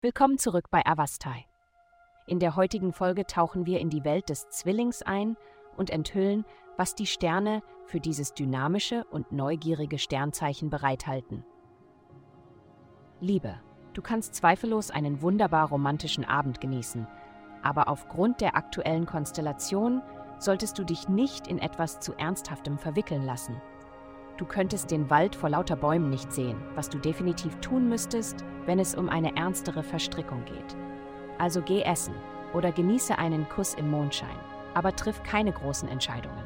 Willkommen zurück bei Avastai. In der heutigen Folge tauchen wir in die Welt des Zwillings ein und enthüllen, was die Sterne für dieses dynamische und neugierige Sternzeichen bereithalten. Liebe, du kannst zweifellos einen wunderbar romantischen Abend genießen, aber aufgrund der aktuellen Konstellation solltest du dich nicht in etwas zu Ernsthaftem verwickeln lassen. Du könntest den Wald vor lauter Bäumen nicht sehen, was du definitiv tun müsstest, wenn es um eine ernstere Verstrickung geht. Also geh essen oder genieße einen Kuss im Mondschein, aber triff keine großen Entscheidungen.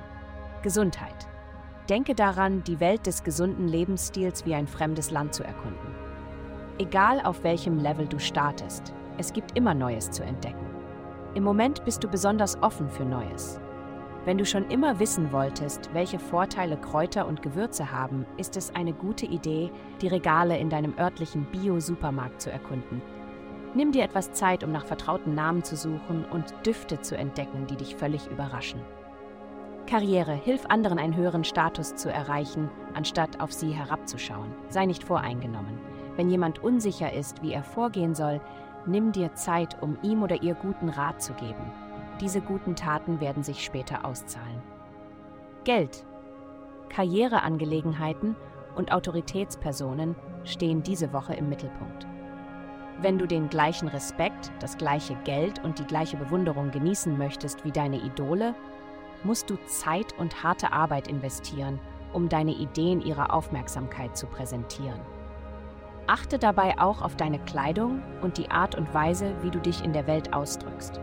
Gesundheit. Denke daran, die Welt des gesunden Lebensstils wie ein fremdes Land zu erkunden. Egal auf welchem Level du startest, es gibt immer Neues zu entdecken. Im Moment bist du besonders offen für Neues. Wenn du schon immer wissen wolltest, welche Vorteile Kräuter und Gewürze haben, ist es eine gute Idee, die Regale in deinem örtlichen Bio-Supermarkt zu erkunden. Nimm dir etwas Zeit, um nach vertrauten Namen zu suchen und Düfte zu entdecken, die dich völlig überraschen. Karriere, hilf anderen einen höheren Status zu erreichen, anstatt auf sie herabzuschauen. Sei nicht voreingenommen. Wenn jemand unsicher ist, wie er vorgehen soll, nimm dir Zeit, um ihm oder ihr guten Rat zu geben. Diese guten Taten werden sich später auszahlen. Geld. Karriereangelegenheiten und Autoritätspersonen stehen diese Woche im Mittelpunkt. Wenn du den gleichen Respekt, das gleiche Geld und die gleiche Bewunderung genießen möchtest wie deine Idole, musst du Zeit und harte Arbeit investieren, um deine Ideen ihrer Aufmerksamkeit zu präsentieren. Achte dabei auch auf deine Kleidung und die Art und Weise, wie du dich in der Welt ausdrückst.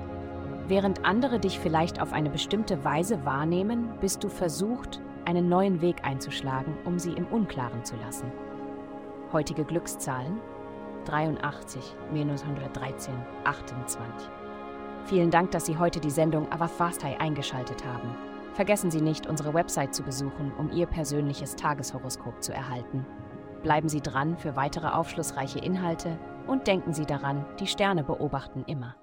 Während andere dich vielleicht auf eine bestimmte Weise wahrnehmen, bist du versucht, einen neuen Weg einzuschlagen, um sie im Unklaren zu lassen. Heutige Glückszahlen 83, minus 113, 28. Vielen Dank, dass Sie heute die Sendung Avafastai eingeschaltet haben. Vergessen Sie nicht, unsere Website zu besuchen, um Ihr persönliches Tageshoroskop zu erhalten. Bleiben Sie dran für weitere aufschlussreiche Inhalte und denken Sie daran, die Sterne beobachten immer.